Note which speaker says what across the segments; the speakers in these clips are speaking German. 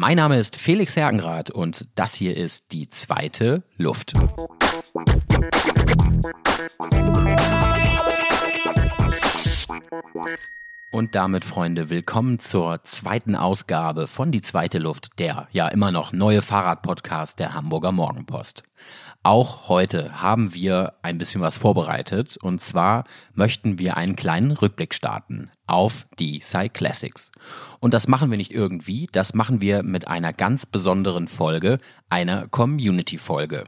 Speaker 1: Mein Name ist Felix Hergenrath und das hier ist die zweite Luft. Und damit, Freunde, willkommen zur zweiten Ausgabe von Die zweite Luft, der ja immer noch neue Fahrradpodcast der Hamburger Morgenpost. Auch heute haben wir ein bisschen was vorbereitet und zwar möchten wir einen kleinen Rückblick starten auf die Cyclassics. Und das machen wir nicht irgendwie, das machen wir mit einer ganz besonderen Folge, einer Community-Folge.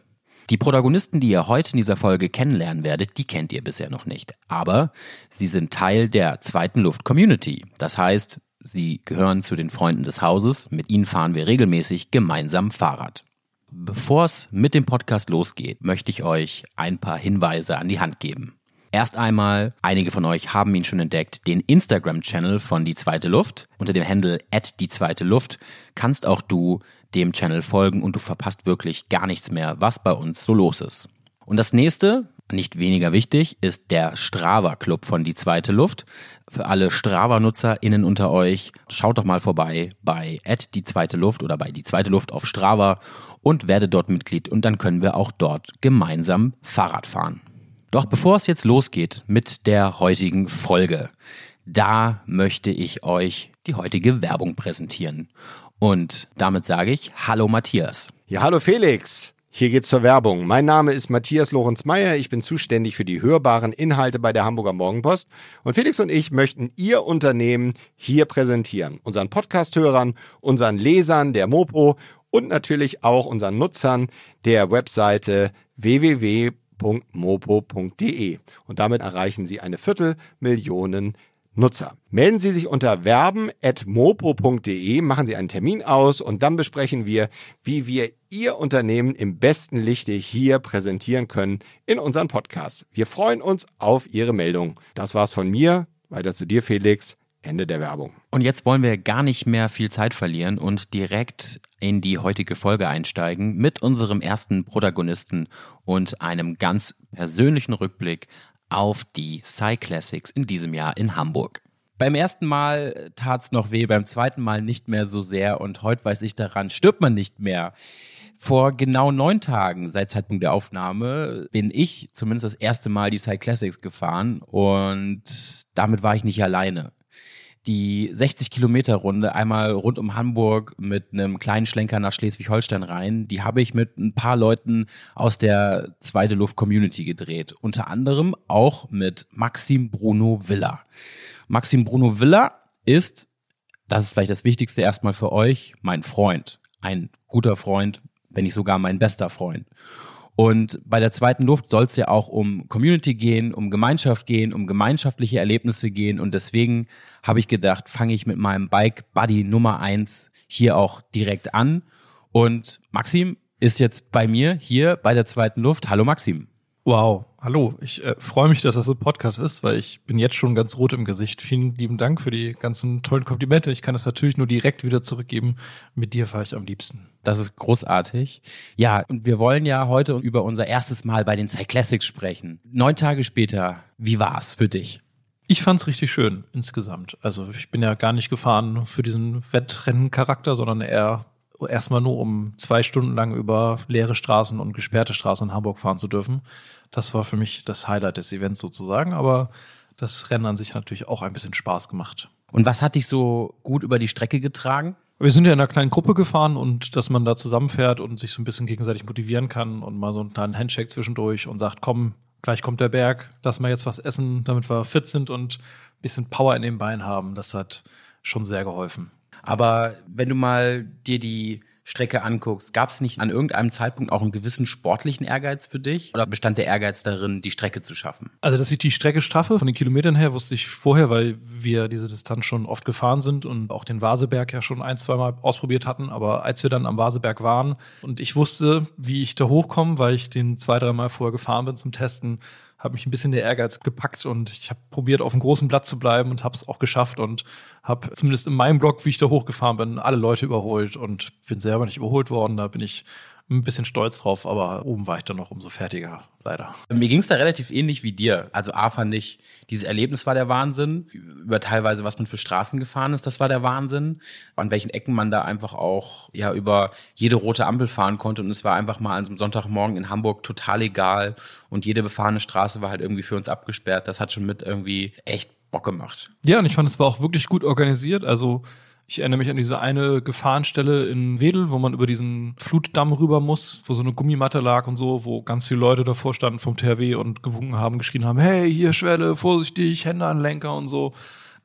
Speaker 1: Die Protagonisten, die ihr heute in dieser Folge kennenlernen werdet, die kennt ihr bisher noch nicht. Aber sie sind Teil der zweiten Luft-Community. Das heißt, sie gehören zu den Freunden des Hauses. Mit ihnen fahren wir regelmäßig gemeinsam Fahrrad. Bevor es mit dem Podcast losgeht, möchte ich euch ein paar Hinweise an die Hand geben. Erst einmal, einige von euch haben ihn schon entdeckt, den Instagram-Channel von Die Zweite Luft. Unter dem Handle at Die Zweite Luft kannst auch du dem Channel folgen und du verpasst wirklich gar nichts mehr, was bei uns so los ist. Und das nächste, nicht weniger wichtig, ist der Strava Club von Die Zweite Luft. Für alle Strava-NutzerInnen unter euch, schaut doch mal vorbei bei Die Zweite Luft oder bei Die Zweite Luft auf Strava und werde dort Mitglied und dann können wir auch dort gemeinsam Fahrrad fahren. Doch bevor es jetzt losgeht mit der heutigen Folge, da möchte ich euch die heutige Werbung präsentieren. Und damit sage ich Hallo Matthias.
Speaker 2: Ja, hallo Felix. Hier geht's zur Werbung. Mein Name ist Matthias Lorenz Meyer. Ich bin zuständig für die hörbaren Inhalte bei der Hamburger Morgenpost. Und Felix und ich möchten Ihr Unternehmen hier präsentieren. Unseren Podcast-Hörern, unseren Lesern der Mopo und natürlich auch unseren Nutzern der Webseite www.mopo.de. Und damit erreichen Sie eine Viertelmillion Nutzer. Melden Sie sich unter werben.mopo.de, machen Sie einen Termin aus und dann besprechen wir, wie wir Ihr Unternehmen im besten Lichte hier präsentieren können in unserem Podcast. Wir freuen uns auf Ihre Meldung. Das war's von mir. Weiter zu dir, Felix. Ende der Werbung.
Speaker 1: Und jetzt wollen wir gar nicht mehr viel Zeit verlieren und direkt in die heutige Folge einsteigen mit unserem ersten Protagonisten und einem ganz persönlichen Rückblick auf die Cyclassics in diesem Jahr in Hamburg. Beim ersten Mal tat's noch weh, beim zweiten Mal nicht mehr so sehr und heute weiß ich daran, stirbt man nicht mehr. Vor genau neun Tagen, seit Zeitpunkt der Aufnahme, bin ich zumindest das erste Mal die Cyclassics gefahren und damit war ich nicht alleine die 60 Kilometer Runde einmal rund um Hamburg mit einem kleinen Schlenker nach Schleswig-Holstein rein. Die habe ich mit ein paar Leuten aus der Zweite Luft Community gedreht. Unter anderem auch mit Maxim Bruno Villa. Maxim Bruno Villa ist, das ist vielleicht das Wichtigste erstmal für euch, mein Freund. Ein guter Freund, wenn nicht sogar mein bester Freund. Und bei der zweiten Luft soll es ja auch um Community gehen, um Gemeinschaft gehen, um gemeinschaftliche Erlebnisse gehen. Und deswegen habe ich gedacht, fange ich mit meinem Bike Buddy Nummer eins hier auch direkt an. Und Maxim ist jetzt bei mir hier bei der zweiten Luft. Hallo Maxim.
Speaker 3: Wow, hallo. Ich äh, freue mich, dass das ein Podcast ist, weil ich bin jetzt schon ganz rot im Gesicht. Vielen lieben Dank für die ganzen tollen Komplimente. Ich kann das natürlich nur direkt wieder zurückgeben. Mit dir fahre ich am liebsten.
Speaker 1: Das ist großartig. Ja, und wir wollen ja heute über unser erstes Mal bei den Cyclassics sprechen. Neun Tage später, wie war's für dich?
Speaker 3: Ich fand's richtig schön insgesamt. Also ich bin ja gar nicht gefahren für diesen Wettrennencharakter, sondern eher erstmal nur um zwei Stunden lang über leere Straßen und gesperrte Straßen in Hamburg fahren zu dürfen. Das war für mich das Highlight des Events sozusagen, aber das Rennen an sich hat natürlich auch ein bisschen Spaß gemacht.
Speaker 1: Und was hat dich so gut über die Strecke getragen?
Speaker 3: Wir sind ja in einer kleinen Gruppe gefahren und dass man da zusammenfährt und sich so ein bisschen gegenseitig motivieren kann und mal so einen kleinen Handshake zwischendurch und sagt, komm, gleich kommt der Berg, lass mal jetzt was essen, damit wir fit sind und ein bisschen Power in den Beinen haben. Das hat schon sehr geholfen.
Speaker 1: Aber wenn du mal dir die Strecke anguckst, gab es nicht an irgendeinem Zeitpunkt auch einen gewissen sportlichen Ehrgeiz für dich? Oder bestand der Ehrgeiz darin, die Strecke zu schaffen?
Speaker 3: Also, dass ich die Strecke schaffe, von den Kilometern her, wusste ich vorher, weil wir diese Distanz schon oft gefahren sind und auch den Vaseberg ja schon ein, zwei Mal ausprobiert hatten. Aber als wir dann am Vaseberg waren und ich wusste, wie ich da hochkomme, weil ich den zwei, drei Mal vorher gefahren bin zum Testen, habe mich ein bisschen der Ehrgeiz gepackt und ich habe probiert, auf einem großen Blatt zu bleiben und habe es auch geschafft und habe zumindest in meinem Blog, wie ich da hochgefahren bin, alle Leute überholt und bin selber nicht überholt worden. Da bin ich ein bisschen stolz drauf, aber oben war ich dann noch umso fertiger, leider.
Speaker 1: Mir ging es da relativ ähnlich wie dir. Also A fand ich, dieses Erlebnis war der Wahnsinn. Über teilweise, was man für Straßen gefahren ist, das war der Wahnsinn. An welchen Ecken man da einfach auch ja über jede rote Ampel fahren konnte. Und es war einfach mal an so einem Sonntagmorgen in Hamburg total egal. Und jede befahrene Straße war halt irgendwie für uns abgesperrt. Das hat schon mit irgendwie echt Bock gemacht.
Speaker 3: Ja, und ich fand, es war auch wirklich gut organisiert. Also ich erinnere mich an diese eine Gefahrenstelle in Wedel, wo man über diesen Flutdamm rüber muss, wo so eine Gummimatte lag und so, wo ganz viele Leute davor standen vom THW und gewunken haben, geschrien haben, hey, hier Schwelle, vorsichtig, Hände an Lenker und so.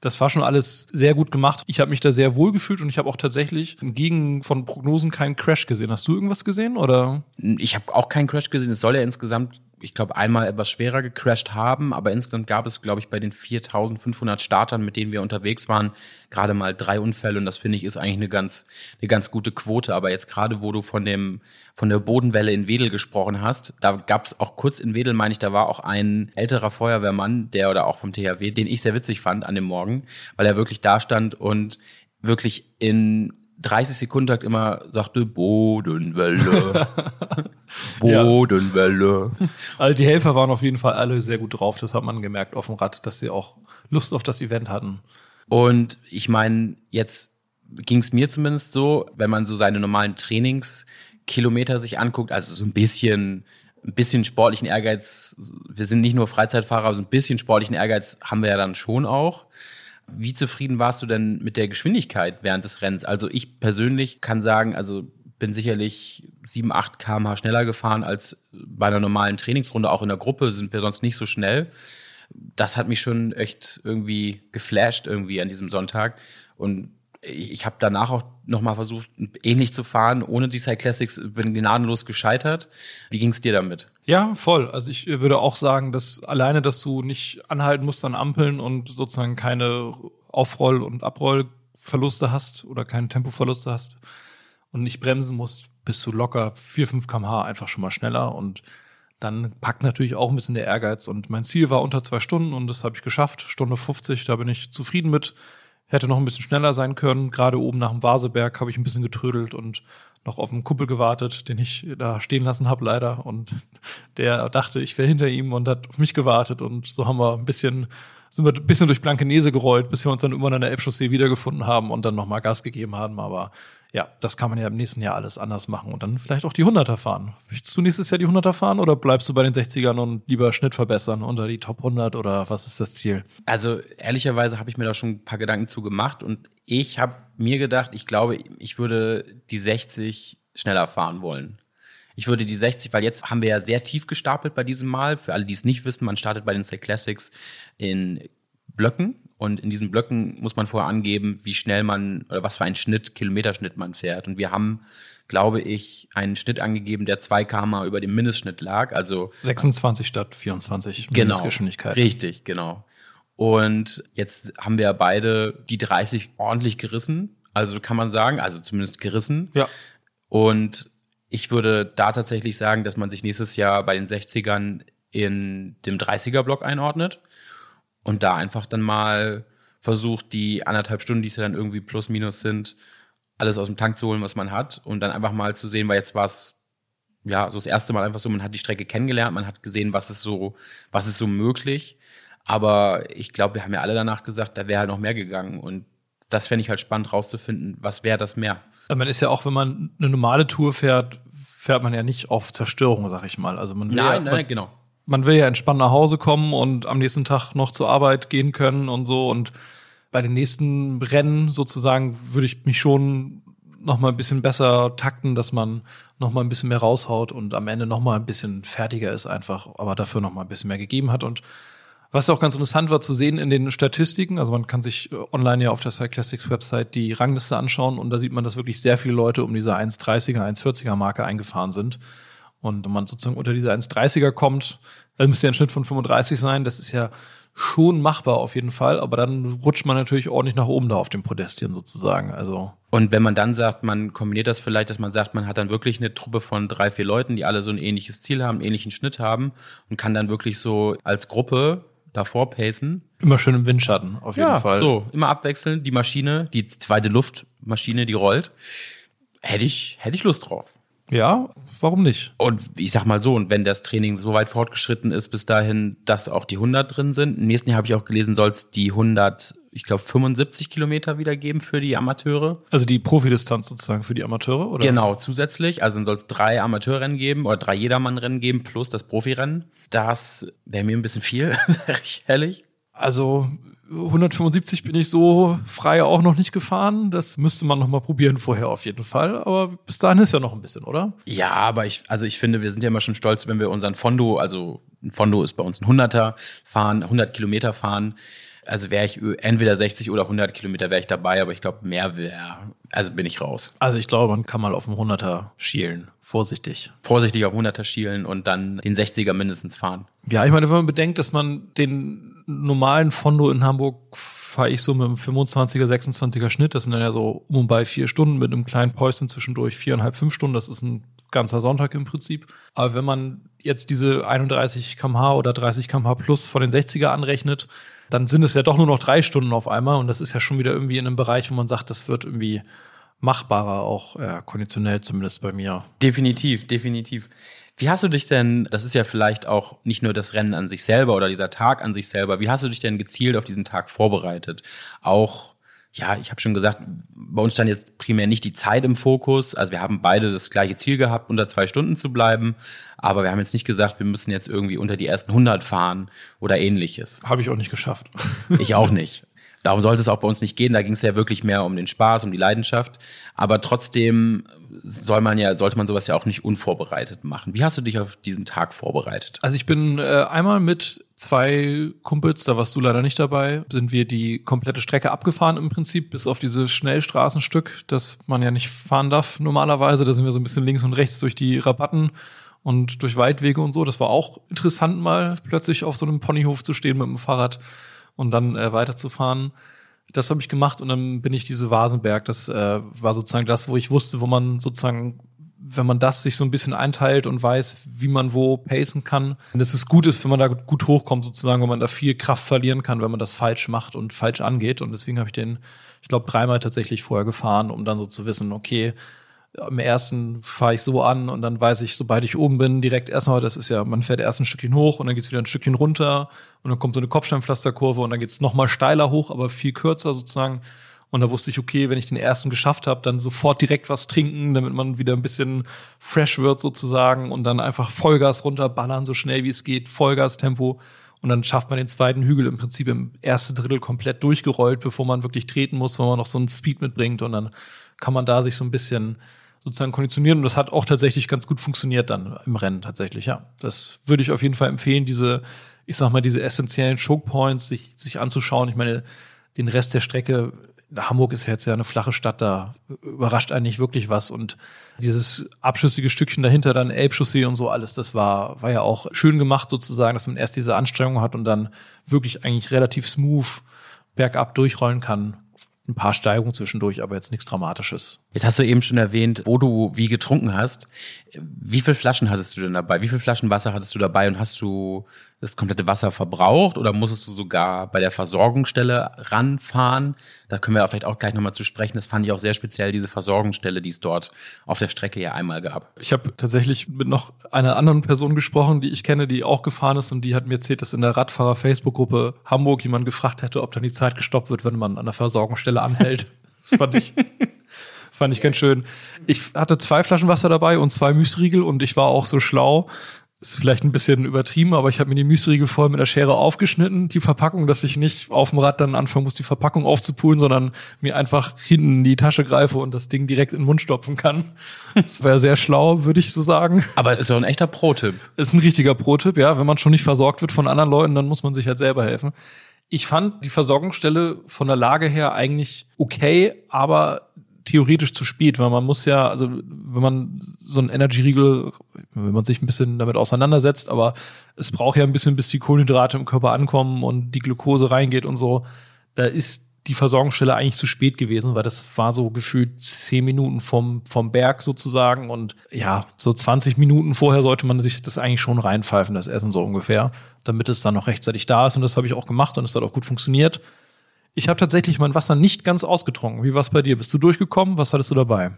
Speaker 3: Das war schon alles sehr gut gemacht. Ich habe mich da sehr wohl gefühlt und ich habe auch tatsächlich entgegen von Prognosen keinen Crash gesehen. Hast du irgendwas gesehen oder?
Speaker 1: Ich habe auch keinen Crash gesehen. Es soll ja insgesamt ich glaube, einmal etwas schwerer gecrashed haben, aber insgesamt gab es, glaube ich, bei den 4500 Startern, mit denen wir unterwegs waren, gerade mal drei Unfälle und das finde ich ist eigentlich eine ganz, eine ganz gute Quote. Aber jetzt gerade, wo du von dem, von der Bodenwelle in Wedel gesprochen hast, da gab es auch kurz in Wedel, meine ich, da war auch ein älterer Feuerwehrmann, der oder auch vom THW, den ich sehr witzig fand an dem Morgen, weil er wirklich da stand und wirklich in 30 Sekunden Takt immer sagte Bodenwelle. Bodenwelle.
Speaker 3: Also die Helfer waren auf jeden Fall alle sehr gut drauf. Das hat man gemerkt auf dem Rad, dass sie auch Lust auf das Event hatten.
Speaker 1: Und ich meine, jetzt ging es mir zumindest so, wenn man so seine normalen Trainingskilometer sich anguckt, also so ein bisschen ein bisschen sportlichen Ehrgeiz, wir sind nicht nur Freizeitfahrer, aber so ein bisschen sportlichen Ehrgeiz haben wir ja dann schon auch. Wie zufrieden warst du denn mit der Geschwindigkeit während des Rennens? Also ich persönlich kann sagen, also bin sicherlich 7, 8 kmh schneller gefahren als bei einer normalen Trainingsrunde. Auch in der Gruppe sind wir sonst nicht so schnell. Das hat mich schon echt irgendwie geflasht irgendwie an diesem Sonntag. Und ich habe danach auch nochmal versucht, ähnlich zu fahren, ohne die Cyclassics, bin gnadenlos gescheitert. Wie ging es dir damit?
Speaker 3: Ja, voll. Also ich würde auch sagen, dass alleine, dass du nicht anhalten musst an Ampeln und sozusagen keine Aufroll- und Abrollverluste hast oder keine Tempoverluste hast und nicht bremsen musst, bist du locker 4, 5 kmh einfach schon mal schneller und dann packt natürlich auch ein bisschen der Ehrgeiz und mein Ziel war unter zwei Stunden und das habe ich geschafft. Stunde 50, da bin ich zufrieden mit. Hätte noch ein bisschen schneller sein können. Gerade oben nach dem Vaseberg habe ich ein bisschen getrödelt und noch auf einen Kuppel gewartet, den ich da stehen lassen habe, leider. Und der dachte, ich wäre hinter ihm und hat auf mich gewartet. Und so haben wir ein bisschen, sind wir ein bisschen durch Blankenese gerollt, bis wir uns dann irgendwann an der Elbchaussee wiedergefunden haben und dann nochmal Gas gegeben haben. Aber ja, das kann man ja im nächsten Jahr alles anders machen und dann vielleicht auch die 100er fahren. Möchtest du nächstes Jahr die 100er fahren oder bleibst du bei den 60ern und lieber Schnitt verbessern unter die Top 100 oder was ist das Ziel?
Speaker 1: Also ehrlicherweise habe ich mir da schon ein paar Gedanken zu gemacht und ich habe mir gedacht, ich glaube, ich würde die 60 schneller fahren wollen. Ich würde die 60, weil jetzt haben wir ja sehr tief gestapelt bei diesem Mal. Für alle, die es nicht wissen, man startet bei den Say Classics in Blöcken und in diesen Blöcken muss man vorher angeben, wie schnell man oder was für einen Schnitt, Kilometerschnitt man fährt. Und wir haben, glaube ich, einen Schnitt angegeben, der zwei km über dem Mindestschnitt lag. Also
Speaker 3: 26 statt 24
Speaker 1: genau, Mindestgeschwindigkeit. Richtig, genau. Und jetzt haben wir beide die 30 ordentlich gerissen. Also kann man sagen, also zumindest gerissen.
Speaker 3: Ja.
Speaker 1: Und ich würde da tatsächlich sagen, dass man sich nächstes Jahr bei den 60ern in dem 30er-Block einordnet und da einfach dann mal versucht, die anderthalb Stunden, die es ja dann irgendwie plus minus sind, alles aus dem Tank zu holen, was man hat und dann einfach mal zu sehen, weil jetzt war es ja so das erste Mal einfach so, man hat die Strecke kennengelernt, man hat gesehen, was ist so, was ist so möglich. Aber ich glaube, wir haben ja alle danach gesagt, da wäre halt noch mehr gegangen und das fände ich halt spannend rauszufinden, was wäre das mehr.
Speaker 3: Man ist ja auch, wenn man eine normale Tour fährt, fährt man ja nicht auf Zerstörung, sag ich mal. Also man
Speaker 1: nein, ja, nein, man, genau
Speaker 3: man will ja entspannt nach Hause kommen und am nächsten Tag noch zur Arbeit gehen können und so. Und bei den nächsten Rennen sozusagen würde ich mich schon noch mal ein bisschen besser takten, dass man noch mal ein bisschen mehr raushaut und am Ende noch mal ein bisschen fertiger ist einfach, aber dafür noch mal ein bisschen mehr gegeben hat. Und was auch ganz interessant war zu sehen in den Statistiken, also man kann sich äh, online ja auf der Cyclastics Website die Rangliste anschauen und da sieht man, dass wirklich sehr viele Leute um diese 1,30er, 1,40er Marke eingefahren sind. Und wenn man sozusagen unter diese 1,30er kommt, dann müsste ja ein Schnitt von 35 sein. Das ist ja schon machbar auf jeden Fall, aber dann rutscht man natürlich ordentlich nach oben da auf dem Podestchen sozusagen. Also
Speaker 1: und wenn man dann sagt, man kombiniert das vielleicht, dass man sagt, man hat dann wirklich eine Truppe von drei, vier Leuten, die alle so ein ähnliches Ziel haben, einen ähnlichen Schnitt haben und kann dann wirklich so als Gruppe davor pacen.
Speaker 3: Immer schön im Windschatten, auf jeden ja, Fall.
Speaker 1: So, immer abwechseln, die Maschine, die zweite Luftmaschine, die rollt. Hätte ich, hätte ich Lust drauf.
Speaker 3: Ja, warum nicht?
Speaker 1: Und ich sag mal so, und wenn das Training so weit fortgeschritten ist, bis dahin, dass auch die 100 drin sind, im nächsten Jahr habe ich auch gelesen, soll es die 100, ich glaube 75 Kilometer wieder geben für die Amateure.
Speaker 3: Also die Profidistanz sozusagen für die Amateure, oder?
Speaker 1: Genau, zusätzlich. Also dann soll es drei Amateurrennen geben oder drei Jedermannrennen geben plus das Profirennen. Das wäre mir ein bisschen viel, sag ich ehrlich.
Speaker 3: Also 175 bin ich so frei auch noch nicht gefahren. Das müsste man noch mal probieren vorher auf jeden Fall. Aber bis dahin ist ja noch ein bisschen, oder?
Speaker 1: Ja, aber ich, also ich finde, wir sind ja immer schon stolz, wenn wir unseren Fondo, also ein Fondo ist bei uns ein 100er fahren, 100 Kilometer fahren. Also wäre ich entweder 60 oder 100 Kilometer wäre ich dabei, aber ich glaube, mehr wäre, also bin ich raus.
Speaker 3: Also ich glaube, man kann mal auf den 100er schielen. Vorsichtig.
Speaker 1: Vorsichtig auf 100er schielen und dann den 60er mindestens fahren.
Speaker 3: Ja, ich meine, wenn man bedenkt, dass man den normalen Fondo in Hamburg fahre ich so mit einem 25er, 26er Schnitt. Das sind dann ja so um und bei vier Stunden mit einem kleinen Päuschen zwischendurch, viereinhalb, fünf Stunden. Das ist ein ganzer Sonntag im Prinzip. Aber wenn man jetzt diese 31 kmh oder 30 kmh plus von den 60er anrechnet, dann sind es ja doch nur noch drei Stunden auf einmal. Und das ist ja schon wieder irgendwie in einem Bereich, wo man sagt, das wird irgendwie machbarer, auch ja, konditionell zumindest bei mir.
Speaker 1: Definitiv, definitiv. Wie hast du dich denn, das ist ja vielleicht auch nicht nur das Rennen an sich selber oder dieser Tag an sich selber, wie hast du dich denn gezielt auf diesen Tag vorbereitet? Auch, ja, ich habe schon gesagt, bei uns stand jetzt primär nicht die Zeit im Fokus. Also wir haben beide das gleiche Ziel gehabt, unter zwei Stunden zu bleiben. Aber wir haben jetzt nicht gesagt, wir müssen jetzt irgendwie unter die ersten 100 fahren oder ähnliches.
Speaker 3: Habe ich auch nicht geschafft.
Speaker 1: Ich auch nicht. Darum sollte es auch bei uns nicht gehen. Da ging es ja wirklich mehr um den Spaß, um die Leidenschaft. Aber trotzdem soll man ja, sollte man sowas ja auch nicht unvorbereitet machen. Wie hast du dich auf diesen Tag vorbereitet?
Speaker 3: Also ich bin äh, einmal mit zwei Kumpels, da warst du leider nicht dabei, sind wir die komplette Strecke abgefahren im Prinzip, bis auf dieses Schnellstraßenstück, das man ja nicht fahren darf normalerweise. Da sind wir so ein bisschen links und rechts durch die Rabatten und durch Waldwege und so. Das war auch interessant, mal plötzlich auf so einem Ponyhof zu stehen mit dem Fahrrad und dann äh, weiterzufahren. Das habe ich gemacht und dann bin ich diese Vasenberg. Das äh, war sozusagen das, wo ich wusste, wo man sozusagen, wenn man das sich so ein bisschen einteilt und weiß, wie man wo pacen kann, dass es gut ist, wenn man da gut hochkommt, sozusagen, wenn man da viel Kraft verlieren kann, wenn man das falsch macht und falsch angeht. Und deswegen habe ich den, ich glaube, dreimal tatsächlich vorher gefahren, um dann so zu wissen, okay, am ersten fahre ich so an und dann weiß ich, sobald ich oben bin, direkt erstmal, das ist ja, man fährt erst ein Stückchen hoch und dann geht's wieder ein Stückchen runter und dann kommt so eine Kopfsteinpflasterkurve und dann geht's noch mal steiler hoch, aber viel kürzer sozusagen. Und da wusste ich, okay, wenn ich den ersten geschafft habe, dann sofort direkt was trinken, damit man wieder ein bisschen fresh wird sozusagen und dann einfach Vollgas runterballern, so schnell wie es geht, Vollgas-Tempo. Und dann schafft man den zweiten Hügel im Prinzip im ersten Drittel komplett durchgerollt, bevor man wirklich treten muss, weil man noch so einen Speed mitbringt. Und dann kann man da sich so ein bisschen sozusagen konditionieren. Und das hat auch tatsächlich ganz gut funktioniert dann im Rennen tatsächlich, ja. Das würde ich auf jeden Fall empfehlen, diese, ich sag mal, diese essentiellen Choke Points sich, sich anzuschauen. Ich meine, den Rest der Strecke, Hamburg ist jetzt ja eine flache Stadt, da überrascht eigentlich wirklich was. Und dieses abschüssige Stückchen dahinter, dann Elbchaussee und so alles, das war, war ja auch schön gemacht sozusagen, dass man erst diese Anstrengung hat und dann wirklich eigentlich relativ smooth bergab durchrollen kann ein paar Steigungen zwischendurch, aber jetzt nichts Dramatisches.
Speaker 1: Jetzt hast du eben schon erwähnt, wo du wie getrunken hast. Wie viele Flaschen hattest du denn dabei? Wie viele Flaschen Wasser hattest du dabei und hast du das komplette Wasser verbraucht oder musstest du sogar bei der Versorgungsstelle ranfahren? Da können wir vielleicht auch gleich nochmal zu sprechen. Das fand ich auch sehr speziell, diese Versorgungsstelle, die es dort auf der Strecke ja einmal gab.
Speaker 3: Ich habe tatsächlich mit noch einer anderen Person gesprochen, die ich kenne, die auch gefahren ist und die hat mir erzählt, dass in der Radfahrer-Facebook-Gruppe Hamburg jemand gefragt hätte, ob dann die Zeit gestoppt wird, wenn man an der Versorgungsstelle anhält. Das fand ich fand ich ganz schön. Ich hatte zwei Flaschen Wasser dabei und zwei Müsriegel und ich war auch so schlau ist vielleicht ein bisschen übertrieben, aber ich habe mir die Müsriegel voll mit der Schere aufgeschnitten, die Verpackung, dass ich nicht auf dem Rad dann anfangen muss, die Verpackung aufzupulen, sondern mir einfach hinten in die Tasche greife und das Ding direkt in den Mund stopfen kann. Das wäre sehr schlau, würde ich so sagen.
Speaker 1: Aber es ist doch ein echter Pro-Tipp.
Speaker 3: Ist ein richtiger Pro-Tipp, ja. Wenn man schon nicht versorgt wird von anderen Leuten, dann muss man sich halt selber helfen. Ich fand die Versorgungsstelle von der Lage her eigentlich okay, aber theoretisch zu spät, weil man muss ja, also wenn man so ein Energy-Riegel, wenn man sich ein bisschen damit auseinandersetzt, aber es braucht ja ein bisschen, bis die Kohlenhydrate im Körper ankommen und die Glucose reingeht und so, da ist die Versorgungsstelle eigentlich zu spät gewesen, weil das war so gefühlt zehn Minuten vom, vom Berg sozusagen und ja, so 20 Minuten vorher sollte man sich das eigentlich schon reinpfeifen, das Essen so ungefähr, damit es dann noch rechtzeitig da ist und das habe ich auch gemacht und es hat auch gut funktioniert. Ich habe tatsächlich mein Wasser nicht ganz ausgetrunken. Wie war es bei dir? Bist du durchgekommen? Was hattest du dabei?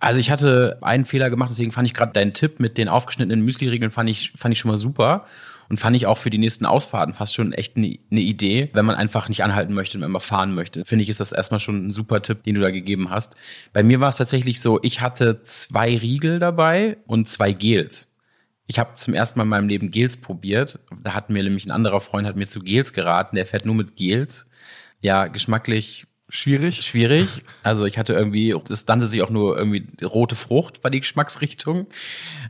Speaker 1: Also ich hatte einen Fehler gemacht, deswegen fand ich gerade deinen Tipp mit den aufgeschnittenen Müsli-Riegeln fand ich, fand ich schon mal super. Und fand ich auch für die nächsten Ausfahrten fast schon echt eine ne Idee, wenn man einfach nicht anhalten möchte und immer fahren möchte. Finde ich, ist das erstmal schon ein super Tipp, den du da gegeben hast. Bei mir war es tatsächlich so, ich hatte zwei Riegel dabei und zwei Gels. Ich habe zum ersten Mal in meinem Leben Gels probiert. Da hat mir nämlich ein anderer Freund hat mir zu Gels geraten. Der fährt nur mit Gels. Ja, geschmacklich
Speaker 3: Schwierig.
Speaker 1: Schwierig. Also ich hatte irgendwie, es nannte sich auch nur irgendwie rote Frucht, war die Geschmacksrichtung.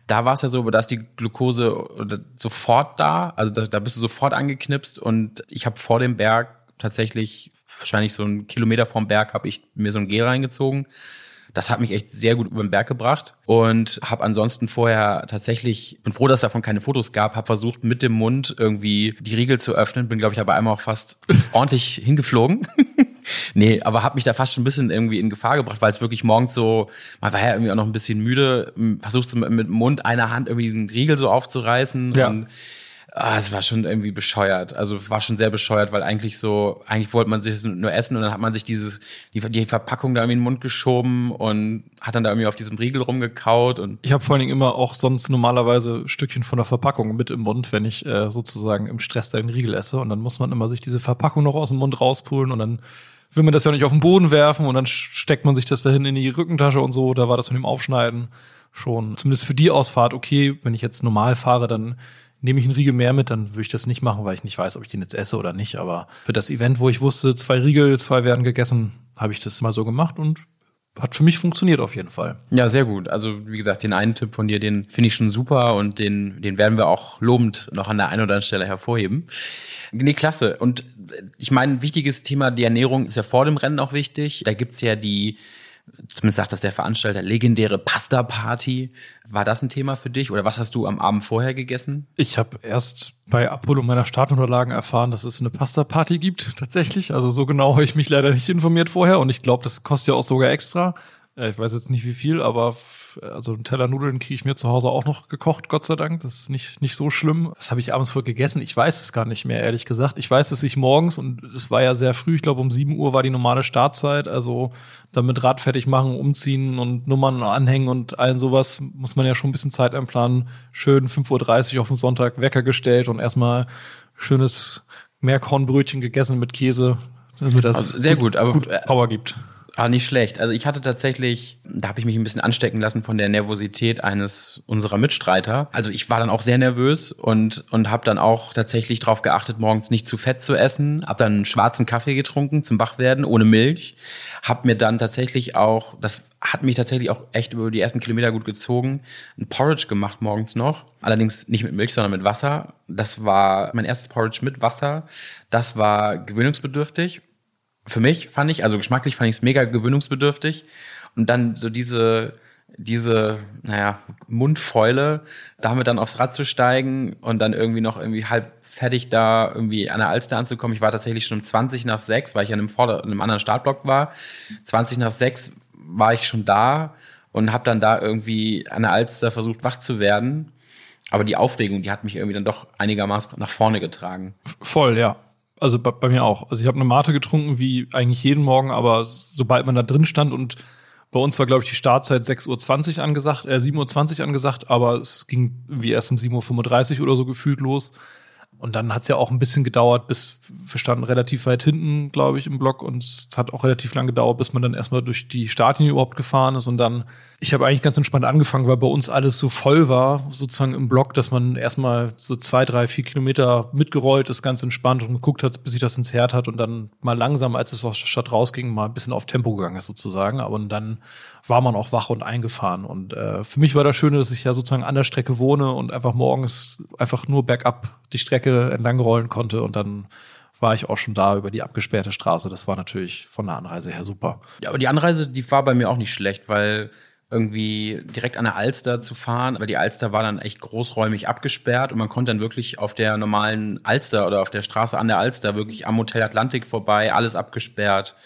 Speaker 1: Da war es ja so, da ist die Glucose sofort da. Also da, da bist du sofort angeknipst und ich habe vor dem Berg tatsächlich, wahrscheinlich so einen Kilometer vorm Berg, habe ich mir so ein Gel reingezogen. Das hat mich echt sehr gut über den Berg gebracht und habe ansonsten vorher tatsächlich, bin froh, dass es davon keine Fotos gab, habe versucht mit dem Mund irgendwie die Riegel zu öffnen, bin glaube ich aber einmal auch fast ordentlich hingeflogen. nee, aber habe mich da fast schon ein bisschen irgendwie in Gefahr gebracht, weil es wirklich morgens so, man war ja irgendwie auch noch ein bisschen müde, versucht mit, mit Mund einer Hand irgendwie diesen Riegel so aufzureißen
Speaker 3: ja.
Speaker 1: und Ah, es war schon irgendwie bescheuert. Also war schon sehr bescheuert, weil eigentlich so, eigentlich wollte man sich nur essen und dann hat man sich dieses, die, die Verpackung da irgendwie in den Mund geschoben und hat dann da irgendwie auf diesem Riegel rumgekaut und.
Speaker 3: Ich habe vor allen Dingen immer auch sonst normalerweise Stückchen von der Verpackung mit im Mund, wenn ich äh, sozusagen im Stress da den Riegel esse. Und dann muss man immer sich diese Verpackung noch aus dem Mund rauspulen und dann will man das ja nicht auf den Boden werfen und dann steckt man sich das dahin in die Rückentasche und so. Da war das mit dem Aufschneiden schon zumindest für die Ausfahrt okay. Wenn ich jetzt normal fahre, dann nehme ich einen Riegel mehr mit, dann würde ich das nicht machen, weil ich nicht weiß, ob ich den jetzt esse oder nicht. Aber für das Event, wo ich wusste, zwei Riegel, zwei werden gegessen, habe ich das mal so gemacht und hat für mich funktioniert auf jeden Fall.
Speaker 1: Ja, sehr gut. Also wie gesagt, den einen Tipp von dir, den finde ich schon super und den, den werden wir auch lobend noch an der einen oder anderen Stelle hervorheben. Nee, klasse. Und ich meine, ein wichtiges Thema, die Ernährung ist ja vor dem Rennen auch wichtig. Da gibt's ja die zumindest sagt das der Veranstalter, legendäre Pasta-Party. War das ein Thema für dich oder was hast du am Abend vorher gegessen?
Speaker 3: Ich habe erst bei Abholung meiner Startunterlagen erfahren, dass es eine Pasta-Party gibt tatsächlich. Also so genau habe ich mich leider nicht informiert vorher und ich glaube, das kostet ja auch sogar extra. Äh, ich weiß jetzt nicht wie viel, aber also einen Teller Nudeln kriege ich mir zu Hause auch noch gekocht, Gott sei Dank. Das ist nicht, nicht so schlimm. Das habe ich abends voll gegessen. Ich weiß es gar nicht mehr, ehrlich gesagt. Ich weiß, dass ich morgens, und es war ja sehr früh, ich glaube um 7 Uhr war die normale Startzeit, also damit Rad fertig machen, umziehen und Nummern anhängen und allen sowas, muss man ja schon ein bisschen Zeit einplanen. Schön 5.30 Uhr auf dem Sonntag Wecker gestellt und erstmal schönes Meerkornbrötchen gegessen mit Käse, damit das
Speaker 1: also sehr gut, aber
Speaker 3: gut Power gibt.
Speaker 1: Ah, nicht schlecht. Also ich hatte tatsächlich, da habe ich mich ein bisschen anstecken lassen von der Nervosität eines unserer Mitstreiter. Also ich war dann auch sehr nervös und und habe dann auch tatsächlich darauf geachtet, morgens nicht zu fett zu essen. Hab dann einen schwarzen Kaffee getrunken zum Wachwerden ohne Milch. Hab mir dann tatsächlich auch, das hat mich tatsächlich auch echt über die ersten Kilometer gut gezogen, ein Porridge gemacht morgens noch. Allerdings nicht mit Milch, sondern mit Wasser. Das war mein erstes Porridge mit Wasser. Das war gewöhnungsbedürftig für mich fand ich, also geschmacklich fand ich es mega gewöhnungsbedürftig. Und dann so diese, diese, naja, Mundfäule, damit dann aufs Rad zu steigen und dann irgendwie noch irgendwie halb fertig da irgendwie an der Alster anzukommen. Ich war tatsächlich schon um 20 nach 6, weil ich an einem, Vorder-, in einem anderen Startblock war. 20 nach 6 war ich schon da und habe dann da irgendwie an der Alster versucht wach zu werden. Aber die Aufregung, die hat mich irgendwie dann doch einigermaßen nach vorne getragen.
Speaker 3: Voll, ja. Also bei, bei mir auch. Also ich habe eine Mate getrunken, wie eigentlich jeden Morgen, aber sobald man da drin stand und bei uns war, glaube ich, die Startzeit 6.20 Uhr angesagt, äh, 7.20 Uhr angesagt, aber es ging wie erst um 7.35 Uhr oder so gefühlt los. Und dann hat es ja auch ein bisschen gedauert, bis wir standen relativ weit hinten, glaube ich, im Block. Und es hat auch relativ lang gedauert, bis man dann erstmal durch die Startlinie überhaupt gefahren ist. Und dann, ich habe eigentlich ganz entspannt angefangen, weil bei uns alles so voll war, sozusagen im Block, dass man erstmal so zwei, drei, vier Kilometer mitgerollt ist, ganz entspannt und geguckt hat, bis sich das ins Herd hat und dann mal langsam, als es aus der Stadt rausging, mal ein bisschen auf Tempo gegangen ist sozusagen. Aber dann war man auch wach und eingefahren. Und äh, für mich war das Schöne, dass ich ja sozusagen an der Strecke wohne und einfach morgens einfach nur bergab die Strecke entlang rollen konnte und dann war ich auch schon da über die abgesperrte Straße. Das war natürlich von der Anreise her super.
Speaker 1: Ja, aber die Anreise, die war bei mir auch nicht schlecht, weil irgendwie direkt an der Alster zu fahren, aber die Alster war dann echt großräumig abgesperrt und man konnte dann wirklich auf der normalen Alster oder auf der Straße an der Alster wirklich am Hotel Atlantik vorbei, alles abgesperrt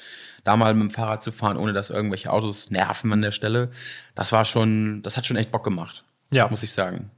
Speaker 1: da mal mit dem Fahrrad zu fahren, ohne dass irgendwelche Autos nerven an der Stelle, das war schon, das hat schon echt Bock gemacht. Ja. Muss ich sagen.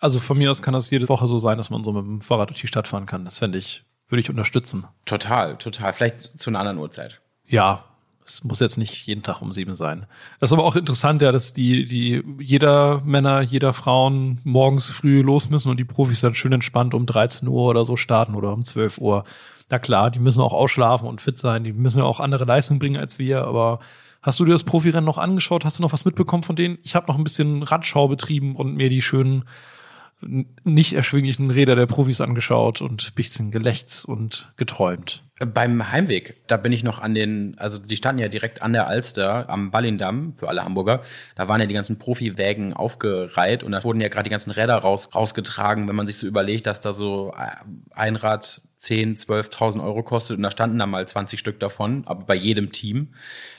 Speaker 3: Also von mir aus kann das jede Woche so sein, dass man so mit dem Fahrrad durch die Stadt fahren kann. Das fände ich, würde ich unterstützen.
Speaker 1: Total, total. Vielleicht zu einer anderen Uhrzeit.
Speaker 3: Ja. Es muss jetzt nicht jeden Tag um sieben sein. Das ist aber auch interessant, ja, dass die, die jeder Männer, jeder Frauen morgens früh los müssen und die Profis dann schön entspannt um 13 Uhr oder so starten oder um 12 Uhr. Na klar, die müssen auch ausschlafen und fit sein, die müssen ja auch andere Leistungen bringen als wir, aber Hast du dir das Profirennen noch angeschaut? Hast du noch was mitbekommen von denen? Ich habe noch ein bisschen Radschau betrieben und mir die schönen nicht erschwinglichen Räder der Profis angeschaut und bisschen gelächzt und geträumt.
Speaker 1: Beim Heimweg, da bin ich noch an den, also die standen ja direkt an der Alster am Ballindamm für alle Hamburger. Da waren ja die ganzen Profiwägen aufgereiht und da wurden ja gerade die ganzen Räder raus, rausgetragen, wenn man sich so überlegt, dass da so ein Rad 10, 12.000 Euro kostet und da standen da mal 20 Stück davon, aber bei jedem Team.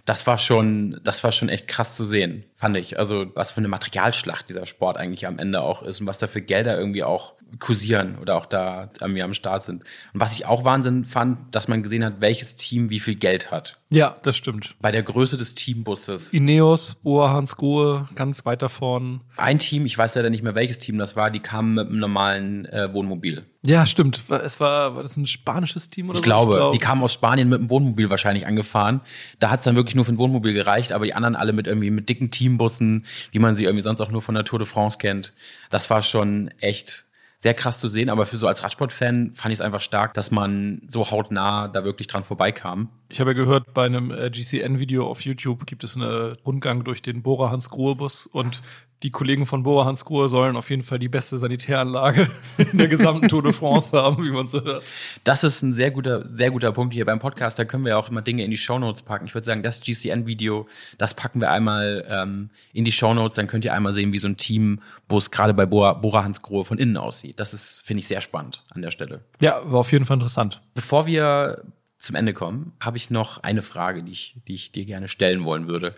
Speaker 1: Das war schon, das war schon echt krass zu sehen, fand ich. Also was für eine Materialschlacht dieser Sport eigentlich am Ende auch ist und was da für Gelder irgendwie auch kursieren oder auch da mir am Start sind. Und was ich auch Wahnsinn fand, dass man gesehen hat, welches Team wie viel Geld hat.
Speaker 3: Ja, das stimmt.
Speaker 1: Bei der Größe des Teambusses.
Speaker 3: Ineos, Boa Hans Grohe, ganz weiter vorn.
Speaker 1: Ein Team, ich weiß leider nicht mehr, welches Team das war, die kamen mit einem normalen äh, Wohnmobil.
Speaker 3: Ja, stimmt. Es war, war das ein spanisches Team oder
Speaker 1: ich
Speaker 3: so?
Speaker 1: Glaube, ich glaube, die kamen aus Spanien mit einem Wohnmobil wahrscheinlich angefahren. Da hat es dann wirklich nur für ein Wohnmobil gereicht, aber die anderen alle mit irgendwie mit dicken Teambussen, wie man sie irgendwie sonst auch nur von der Tour de France kennt. Das war schon echt sehr krass zu sehen, aber für so als Radsportfan fand ich es einfach stark, dass man so hautnah da wirklich dran vorbeikam.
Speaker 3: Ich habe ja gehört, bei einem äh, GCN-Video auf YouTube gibt es einen Rundgang durch den Bohrer Hans Grohe Bus und die Kollegen von Boa Hans Grohe sollen auf jeden Fall die beste Sanitäranlage in der gesamten Tour de France haben, wie man so hört.
Speaker 1: Das ist ein sehr guter, sehr guter Punkt hier beim Podcast. Da können wir ja auch immer Dinge in die Shownotes packen. Ich würde sagen, das GCN-Video, das packen wir einmal ähm, in die Shownotes. Dann könnt ihr einmal sehen, wie so ein Teambus gerade bei Bora Hans Grohe von innen aussieht. Das ist, finde ich, sehr spannend an der Stelle.
Speaker 3: Ja, war auf jeden Fall interessant.
Speaker 1: Bevor wir zum Ende kommen, habe ich noch eine Frage, die ich, die ich dir gerne stellen wollen würde.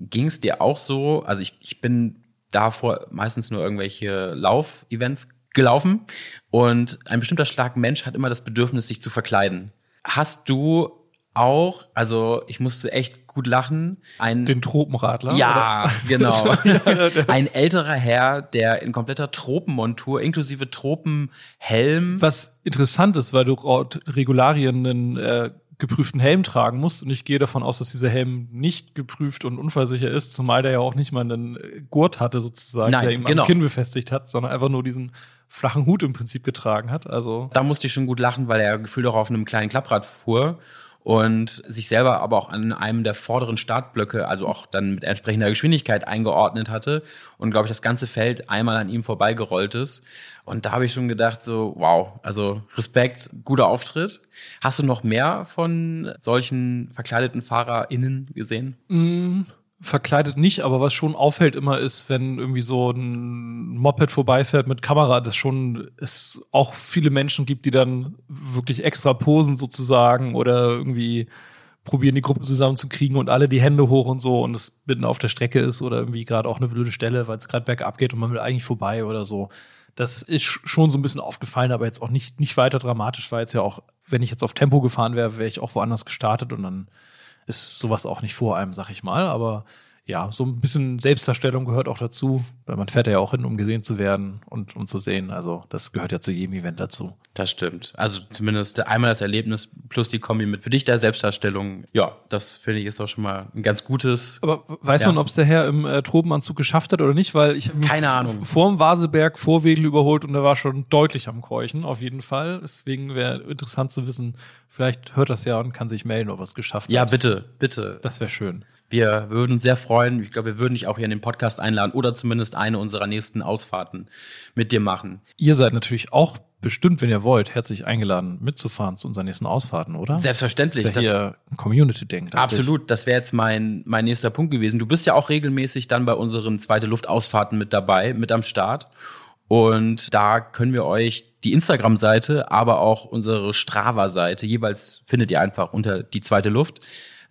Speaker 1: Ging es dir auch so? Also ich, ich bin davor meistens nur irgendwelche Lauf-Events gelaufen und ein bestimmter Schlag Mensch hat immer das Bedürfnis, sich zu verkleiden. Hast du auch, also ich musste echt gut lachen.
Speaker 3: Ein, Den Tropenradler?
Speaker 1: Ja, oder? genau. ein älterer Herr, der in kompletter Tropenmontur inklusive Tropenhelm.
Speaker 3: Was interessant ist, weil du Regularien einen äh, geprüften Helm tragen musst. Und ich gehe davon aus, dass dieser Helm nicht geprüft und unfallsicher ist, zumal der ja auch nicht mal einen Gurt hatte, sozusagen,
Speaker 1: Nein,
Speaker 3: der ihm
Speaker 1: genau.
Speaker 3: am Kinn befestigt hat, sondern einfach nur diesen flachen Hut im Prinzip getragen hat. Also
Speaker 1: da musste ich schon gut lachen, weil er gefühlt auch auf einem kleinen Klapprad fuhr und sich selber aber auch an einem der vorderen Startblöcke, also auch dann mit entsprechender Geschwindigkeit eingeordnet hatte und glaube ich das ganze Feld einmal an ihm vorbeigerollt ist. Und da habe ich schon gedacht, so, wow, also Respekt, guter Auftritt. Hast du noch mehr von solchen verkleideten FahrerInnen gesehen?
Speaker 3: Mm, verkleidet nicht, aber was schon auffällt immer ist, wenn irgendwie so ein Moped vorbeifährt mit Kamera, dass schon es auch viele Menschen gibt, die dann wirklich extra posen sozusagen oder irgendwie probieren die Gruppe zusammenzukriegen und alle die Hände hoch und so und es mitten auf der Strecke ist oder irgendwie gerade auch eine blöde Stelle, weil es gerade bergab geht und man will eigentlich vorbei oder so. Das ist schon so ein bisschen aufgefallen, aber jetzt auch nicht, nicht weiter dramatisch, weil jetzt ja auch, wenn ich jetzt auf Tempo gefahren wäre, wäre ich auch woanders gestartet und dann ist sowas auch nicht vor einem, sag ich mal. Aber ja, so ein bisschen Selbstdarstellung gehört auch dazu, weil man fährt ja auch hin, um gesehen zu werden und um zu sehen. Also das gehört ja zu jedem Event dazu.
Speaker 1: Das stimmt. Also zumindest einmal das Erlebnis plus die Kombi mit für dich der Selbstdarstellung. Ja, das finde ich ist doch schon mal ein ganz gutes.
Speaker 3: Aber weiß ja. man, ob es der Herr im äh, Tropenanzug geschafft hat oder nicht? Weil ich
Speaker 1: keine Ahnung
Speaker 3: vor dem Vaseberg Vorwedel überholt und er war schon deutlich am Keuchen auf jeden Fall. Deswegen wäre interessant zu wissen. Vielleicht hört das ja und kann sich melden, ob er es geschafft
Speaker 1: ja,
Speaker 3: hat.
Speaker 1: Ja, bitte, bitte.
Speaker 3: Das wäre schön.
Speaker 1: Wir würden uns sehr freuen. Ich glaube, wir würden dich auch hier in den Podcast einladen oder zumindest eine unserer nächsten Ausfahrten mit dir machen.
Speaker 3: Ihr seid natürlich auch bestimmt, wenn ihr wollt, herzlich eingeladen, mitzufahren zu unseren nächsten Ausfahrten, oder?
Speaker 1: Selbstverständlich.
Speaker 3: Das ist ja hier ein Community-Ding.
Speaker 1: Absolut, das wäre jetzt mein, mein nächster Punkt gewesen. Du bist ja auch regelmäßig dann bei unseren zweite Luftausfahrten mit dabei, mit am Start. Und da können wir euch die Instagram-Seite, aber auch unsere Strava-Seite, jeweils findet ihr einfach unter die zweite Luft,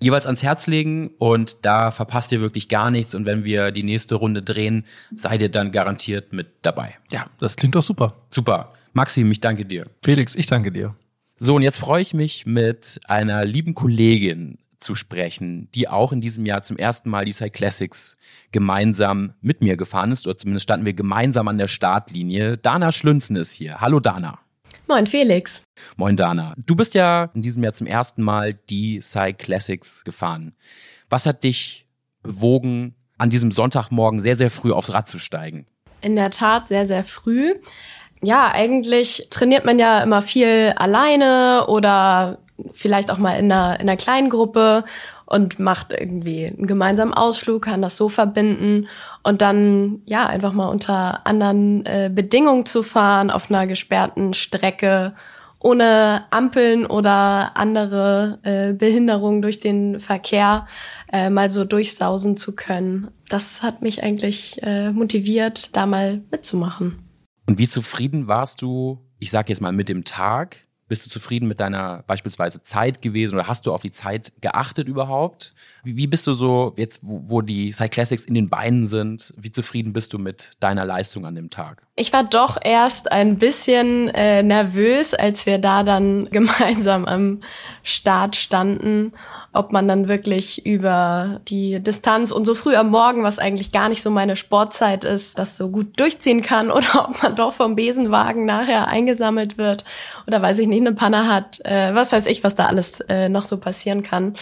Speaker 1: jeweils ans Herz legen und da verpasst ihr wirklich gar nichts und wenn wir die nächste Runde drehen, seid ihr dann garantiert mit dabei.
Speaker 3: Ja, das klingt doch super.
Speaker 1: Super. Maxim, ich danke dir.
Speaker 3: Felix, ich danke dir.
Speaker 1: So, und jetzt freue ich mich mit einer lieben Kollegin zu sprechen, die auch in diesem Jahr zum ersten Mal die Cyclassics gemeinsam mit mir gefahren ist, oder zumindest standen wir gemeinsam an der Startlinie. Dana Schlünzen ist hier. Hallo Dana.
Speaker 4: Moin Felix.
Speaker 1: Moin Dana. Du bist ja in diesem Jahr zum ersten Mal die Psy Classics gefahren. Was hat dich bewogen, an diesem Sonntagmorgen sehr, sehr früh aufs Rad zu steigen?
Speaker 4: In der Tat sehr, sehr früh. Ja, eigentlich trainiert man ja immer viel alleine oder vielleicht auch mal in einer, in einer kleinen Gruppe und macht irgendwie einen gemeinsamen Ausflug, kann das so verbinden und dann ja einfach mal unter anderen äh, Bedingungen zu fahren auf einer gesperrten Strecke ohne Ampeln oder andere äh, Behinderungen durch den Verkehr äh, mal so durchsausen zu können. Das hat mich eigentlich äh, motiviert, da mal mitzumachen.
Speaker 1: Und wie zufrieden warst du, ich sag jetzt mal, mit dem Tag? Bist du zufrieden mit deiner beispielsweise Zeit gewesen oder hast du auf die Zeit geachtet überhaupt? Wie, wie bist du so jetzt, wo, wo die Cyclassics in den Beinen sind? Wie zufrieden bist du mit deiner Leistung an dem Tag?
Speaker 4: Ich war doch erst ein bisschen äh, nervös, als wir da dann gemeinsam am Start standen ob man dann wirklich über die Distanz und so früh am Morgen, was eigentlich gar nicht so meine Sportzeit ist, das so gut durchziehen kann oder ob man doch vom Besenwagen nachher eingesammelt wird oder weiß ich nicht, eine Panne hat, äh, was weiß ich, was da alles äh, noch so passieren kann.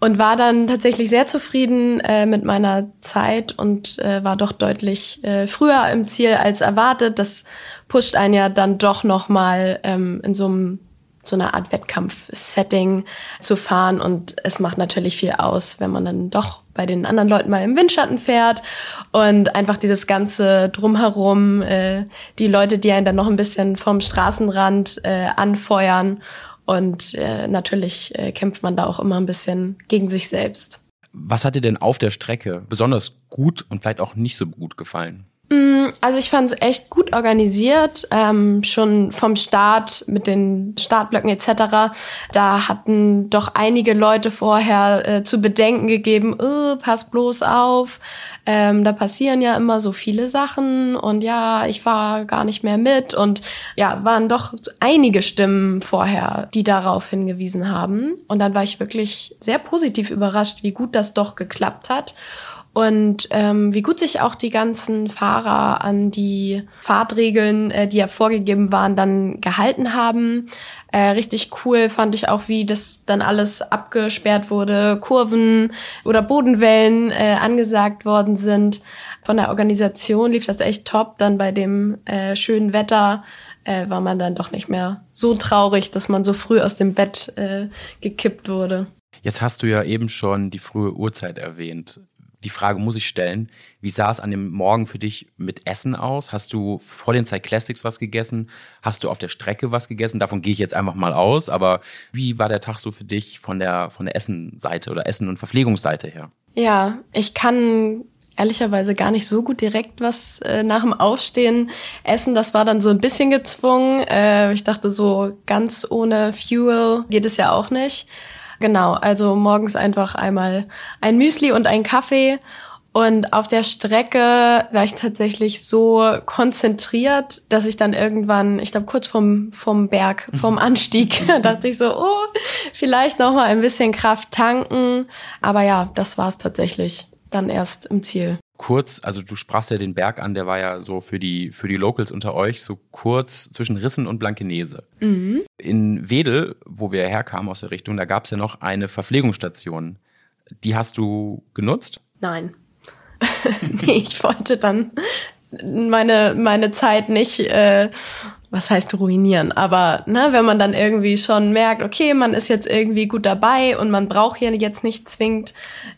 Speaker 4: Und war dann tatsächlich sehr zufrieden äh, mit meiner Zeit und äh, war doch deutlich äh, früher im Ziel als erwartet. Das pusht einen ja dann doch nochmal ähm, in so einem so eine Art Wettkampf-Setting zu fahren. Und es macht natürlich viel aus, wenn man dann doch bei den anderen Leuten mal im Windschatten fährt und einfach dieses ganze drumherum, äh, die Leute, die einen dann noch ein bisschen vom Straßenrand äh, anfeuern. Und äh, natürlich äh, kämpft man da auch immer ein bisschen gegen sich selbst.
Speaker 1: Was hat dir denn auf der Strecke besonders gut und vielleicht auch nicht so gut gefallen?
Speaker 4: Mm, also ich fand es echt gut organisiert, ähm, schon vom Start mit den Startblöcken etc. Da hatten doch einige Leute vorher äh, zu bedenken gegeben, oh, pass bloß auf, ähm, da passieren ja immer so viele Sachen und ja, ich war gar nicht mehr mit und ja, waren doch einige Stimmen vorher, die darauf hingewiesen haben. Und dann war ich wirklich sehr positiv überrascht, wie gut das doch geklappt hat und ähm, wie gut sich auch die ganzen Fahrer an die Fahrtregeln, äh, die ja vorgegeben waren, dann gehalten haben. Äh, richtig cool fand ich auch, wie das dann alles abgesperrt wurde, Kurven oder Bodenwellen äh, angesagt worden sind. Von der Organisation lief das echt top. Dann bei dem äh, schönen Wetter äh, war man dann doch nicht mehr so traurig, dass man so früh aus dem Bett äh, gekippt wurde.
Speaker 1: Jetzt hast du ja eben schon die frühe Uhrzeit erwähnt die Frage muss ich stellen, wie sah es an dem Morgen für dich mit Essen aus? Hast du vor den Zeit Classics was gegessen? Hast du auf der Strecke was gegessen? Davon gehe ich jetzt einfach mal aus, aber wie war der Tag so für dich von der, von der Essenseite oder Essen- und Verpflegungsseite her?
Speaker 4: Ja, ich kann ehrlicherweise gar nicht so gut direkt was äh, nach dem Aufstehen essen. Das war dann so ein bisschen gezwungen. Äh, ich dachte so, ganz ohne Fuel geht es ja auch nicht. Genau, also morgens einfach einmal ein Müsli und ein Kaffee. Und auf der Strecke war ich tatsächlich so konzentriert, dass ich dann irgendwann, ich glaube kurz vom, vom Berg, vom Anstieg, dachte ich so, oh, vielleicht noch mal ein bisschen Kraft tanken. Aber ja, das war es tatsächlich dann erst im Ziel
Speaker 1: kurz, also du sprachst ja den Berg an, der war ja so für die, für die Locals unter euch so kurz zwischen Rissen und Blankenese. Mhm. In Wedel, wo wir herkamen aus der Richtung, da gab es ja noch eine Verpflegungsstation. Die hast du genutzt?
Speaker 4: Nein. nee, ich wollte dann meine, meine Zeit nicht, äh, was heißt ruinieren, aber ne, wenn man dann irgendwie schon merkt, okay, man ist jetzt irgendwie gut dabei und man braucht hier jetzt nicht zwingend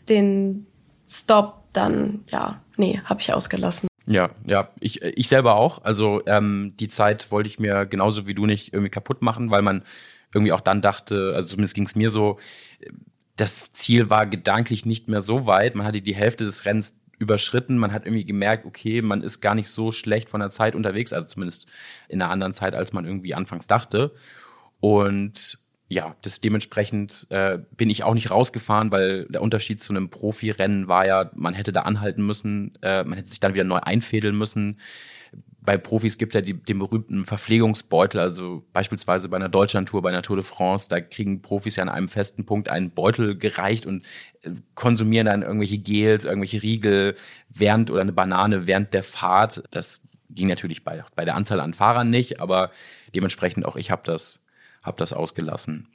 Speaker 4: den Stop dann ja, nee, habe ich ausgelassen.
Speaker 1: Ja, ja, ich, ich selber auch. Also ähm, die Zeit wollte ich mir genauso wie du nicht irgendwie kaputt machen, weil man irgendwie auch dann dachte, also zumindest ging es mir so, das Ziel war gedanklich nicht mehr so weit. Man hatte die Hälfte des Rennens überschritten. Man hat irgendwie gemerkt, okay, man ist gar nicht so schlecht von der Zeit unterwegs, also zumindest in einer anderen Zeit, als man irgendwie anfangs dachte. Und ja, das dementsprechend äh, bin ich auch nicht rausgefahren, weil der Unterschied zu einem Profirennen war ja, man hätte da anhalten müssen, äh, man hätte sich dann wieder neu einfädeln müssen. Bei Profis gibt es ja die, den berühmten Verpflegungsbeutel, also beispielsweise bei einer Deutschlandtour, bei einer Tour de France, da kriegen Profis ja an einem festen Punkt einen Beutel gereicht und äh, konsumieren dann irgendwelche Gels, irgendwelche Riegel während oder eine Banane während der Fahrt. Das ging natürlich bei, bei der Anzahl an Fahrern nicht, aber dementsprechend auch ich habe das, hab das ausgelassen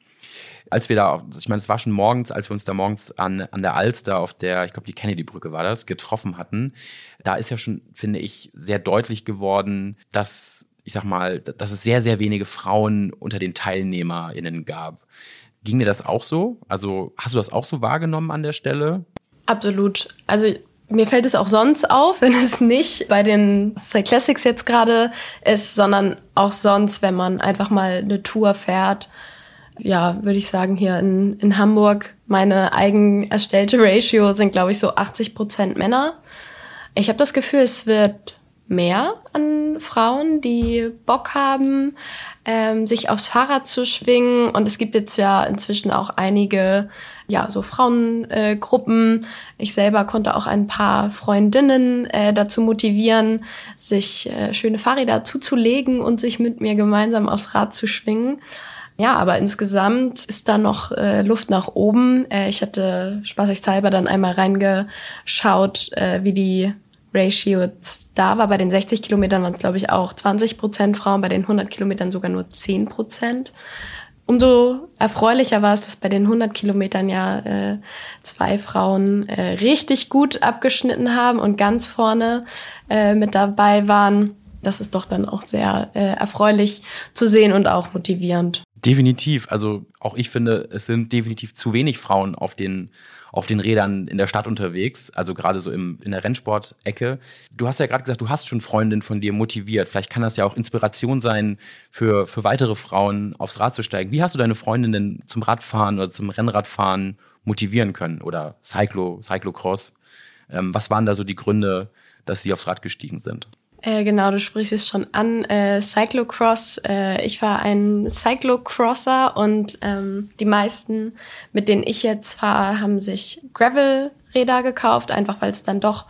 Speaker 1: als wir da, ich meine, es war schon morgens, als wir uns da morgens an, an der Alster auf der, ich glaube, die Kennedy-Brücke war das, getroffen hatten, da ist ja schon, finde ich, sehr deutlich geworden, dass, ich sag mal, dass es sehr, sehr wenige Frauen unter den TeilnehmerInnen gab. Ging dir das auch so? Also hast du das auch so wahrgenommen an der Stelle?
Speaker 4: Absolut. Also mir fällt es auch sonst auf, wenn es nicht bei den Cyclassics jetzt gerade ist, sondern auch sonst, wenn man einfach mal eine Tour fährt ja, würde ich sagen, hier in, in Hamburg, meine eigen erstellte Ratio sind, glaube ich, so 80 Prozent Männer. Ich habe das Gefühl, es wird mehr an Frauen, die Bock haben, ähm, sich aufs Fahrrad zu schwingen. Und es gibt jetzt ja inzwischen auch einige, ja, so Frauengruppen. Äh, ich selber konnte auch ein paar Freundinnen äh, dazu motivieren, sich äh, schöne Fahrräder zuzulegen und sich mit mir gemeinsam aufs Rad zu schwingen. Ja, aber insgesamt ist da noch äh, Luft nach oben. Äh, ich hatte spaßigshalber dann einmal reingeschaut, äh, wie die Ratio da war. Bei den 60 Kilometern waren es, glaube ich, auch 20 Prozent Frauen, bei den 100 Kilometern sogar nur 10 Prozent. Umso erfreulicher war es, dass bei den 100 Kilometern ja äh, zwei Frauen äh, richtig gut abgeschnitten haben und ganz vorne äh, mit dabei waren. Das ist doch dann auch sehr äh, erfreulich zu sehen und auch motivierend.
Speaker 1: Definitiv. Also auch ich finde, es sind definitiv zu wenig Frauen auf den, auf den Rädern in der Stadt unterwegs. Also gerade so im, in der Rennsport-Ecke. Du hast ja gerade gesagt, du hast schon Freundinnen von dir motiviert. Vielleicht kann das ja auch Inspiration sein für, für weitere Frauen, aufs Rad zu steigen. Wie hast du deine Freundinnen zum Radfahren oder zum Rennradfahren motivieren können? Oder Cyclo, Cyclocross? Ähm, was waren da so die Gründe, dass sie aufs Rad gestiegen sind?
Speaker 4: Äh, genau, du sprichst es schon an. Äh, Cyclocross. Äh, ich war ein Cyclocrosser und ähm, die meisten, mit denen ich jetzt fahre, haben sich Gravel-Räder gekauft, einfach weil es dann doch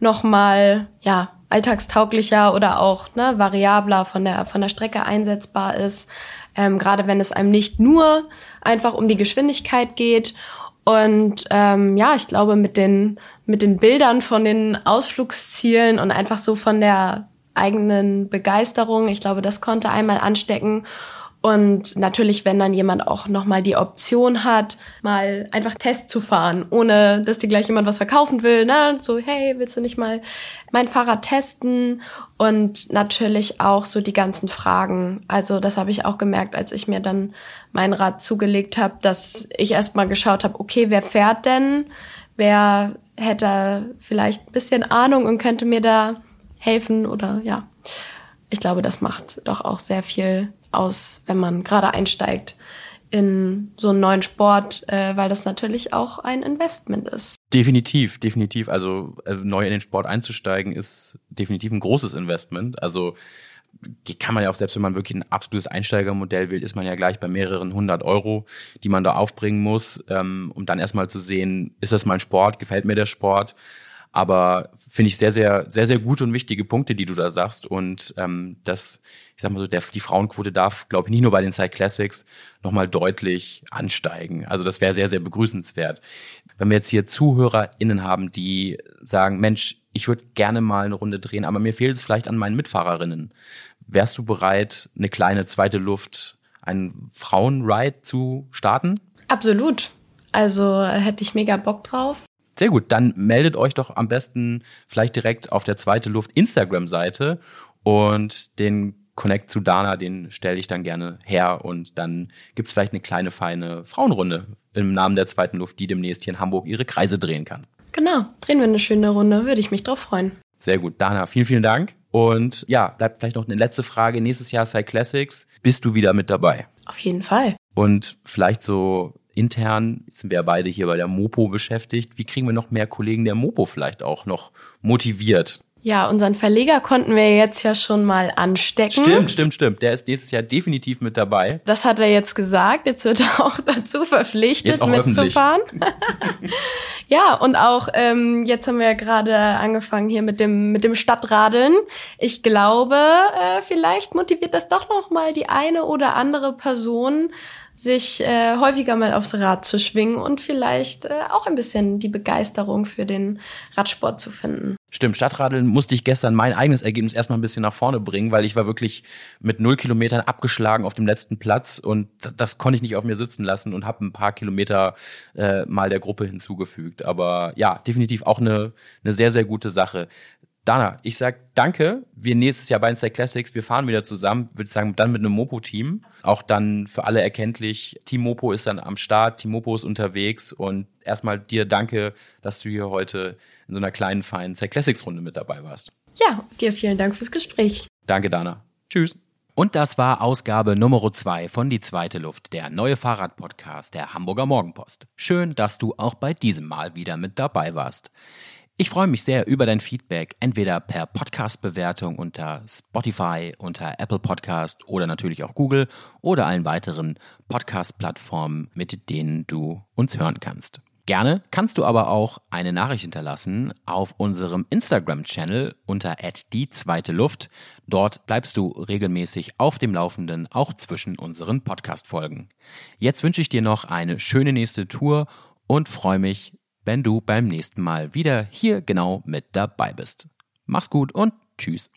Speaker 4: noch mal ja alltagstauglicher oder auch ne, variabler von der von der Strecke einsetzbar ist. Ähm, Gerade wenn es einem nicht nur einfach um die Geschwindigkeit geht und ähm, ja, ich glaube, mit den, mit den Bildern von den Ausflugszielen und einfach so von der eigenen Begeisterung, ich glaube, das konnte einmal anstecken. Und natürlich, wenn dann jemand auch nochmal die Option hat, mal einfach Test zu fahren, ohne dass dir gleich jemand was verkaufen will, ne? So, hey, willst du nicht mal mein Fahrrad testen? Und natürlich auch so die ganzen Fragen. Also das habe ich auch gemerkt, als ich mir dann mein Rad zugelegt habe, dass ich erstmal geschaut habe, okay, wer fährt denn? Wer hätte vielleicht ein bisschen Ahnung und könnte mir da helfen oder ja. Ich glaube, das macht doch auch sehr viel aus, wenn man gerade einsteigt in so einen neuen Sport, äh, weil das natürlich auch ein Investment ist.
Speaker 1: Definitiv, definitiv. Also äh, neu in den Sport einzusteigen ist definitiv ein großes Investment. Also kann man ja auch, selbst wenn man wirklich ein absolutes Einsteigermodell will, ist man ja gleich bei mehreren hundert Euro, die man da aufbringen muss, ähm, um dann erstmal zu sehen, ist das mein Sport, gefällt mir der Sport? Aber finde ich sehr, sehr, sehr, sehr gute und wichtige Punkte, die du da sagst. Und ähm, das, ich sag mal so, der, die Frauenquote darf, glaube ich, nicht nur bei den Side Classics nochmal deutlich ansteigen. Also das wäre sehr, sehr begrüßenswert. Wenn wir jetzt hier ZuhörerInnen haben, die sagen, Mensch, ich würde gerne mal eine Runde drehen, aber mir fehlt es vielleicht an meinen Mitfahrerinnen. Wärst du bereit, eine kleine zweite Luft, einen Frauenride zu starten?
Speaker 4: Absolut. Also hätte ich mega Bock drauf.
Speaker 1: Sehr gut, dann meldet euch doch am besten vielleicht direkt auf der zweite Luft Instagram-Seite und den Connect zu Dana, den stelle ich dann gerne her und dann gibt's vielleicht eine kleine feine Frauenrunde im Namen der zweiten Luft, die demnächst hier in Hamburg ihre Kreise drehen kann.
Speaker 4: Genau, drehen wir eine schöne Runde, würde ich mich drauf freuen.
Speaker 1: Sehr gut, Dana, vielen, vielen Dank. Und ja, bleibt vielleicht noch eine letzte Frage. Nächstes Jahr Cyclassics, bist du wieder mit dabei?
Speaker 4: Auf jeden Fall.
Speaker 1: Und vielleicht so intern, jetzt sind wir ja beide hier bei der Mopo beschäftigt, wie kriegen wir noch mehr Kollegen der Mopo vielleicht auch noch motiviert?
Speaker 4: Ja, unseren Verleger konnten wir jetzt ja schon mal anstecken.
Speaker 1: Stimmt, stimmt, stimmt. Der ist nächstes Jahr definitiv mit dabei.
Speaker 4: Das hat er jetzt gesagt. Jetzt wird er auch dazu verpflichtet, auch mitzufahren. ja, und auch ähm, jetzt haben wir ja gerade angefangen hier mit dem mit dem Stadtradeln. Ich glaube, äh, vielleicht motiviert das doch noch mal die eine oder andere Person sich äh, häufiger mal aufs Rad zu schwingen und vielleicht äh, auch ein bisschen die Begeisterung für den Radsport zu finden.
Speaker 1: Stimmt, Stadtradeln musste ich gestern mein eigenes Ergebnis erstmal ein bisschen nach vorne bringen, weil ich war wirklich mit null Kilometern abgeschlagen auf dem letzten Platz und das konnte ich nicht auf mir sitzen lassen und habe ein paar Kilometer äh, mal der Gruppe hinzugefügt. Aber ja, definitiv auch eine, eine sehr, sehr gute Sache. Dana, ich sag danke. Wir nächstes Jahr bei Insta Classics, wir fahren wieder zusammen, würde ich sagen, dann mit einem Mopo-Team. Auch dann für alle erkenntlich, Team Mopo ist dann am Start, Team Mopo ist unterwegs und erstmal dir danke, dass du hier heute in so einer kleinen, feinen Insta Classics Runde mit dabei warst.
Speaker 4: Ja, dir vielen Dank fürs Gespräch.
Speaker 1: Danke, Dana. Tschüss. Und das war Ausgabe Nummer zwei von Die zweite Luft, der neue Fahrradpodcast der Hamburger Morgenpost. Schön, dass du auch bei diesem Mal wieder mit dabei warst. Ich freue mich sehr über dein Feedback, entweder per Podcast-Bewertung unter Spotify, unter Apple Podcast oder natürlich auch Google oder allen weiteren Podcast-Plattformen, mit denen du uns hören kannst. Gerne kannst du aber auch eine Nachricht hinterlassen auf unserem Instagram-Channel unter die zweite Luft. Dort bleibst du regelmäßig auf dem Laufenden, auch zwischen unseren Podcast-Folgen. Jetzt wünsche ich dir noch eine schöne nächste Tour und freue mich, wenn du beim nächsten Mal wieder hier genau mit dabei bist. Mach's gut und tschüss.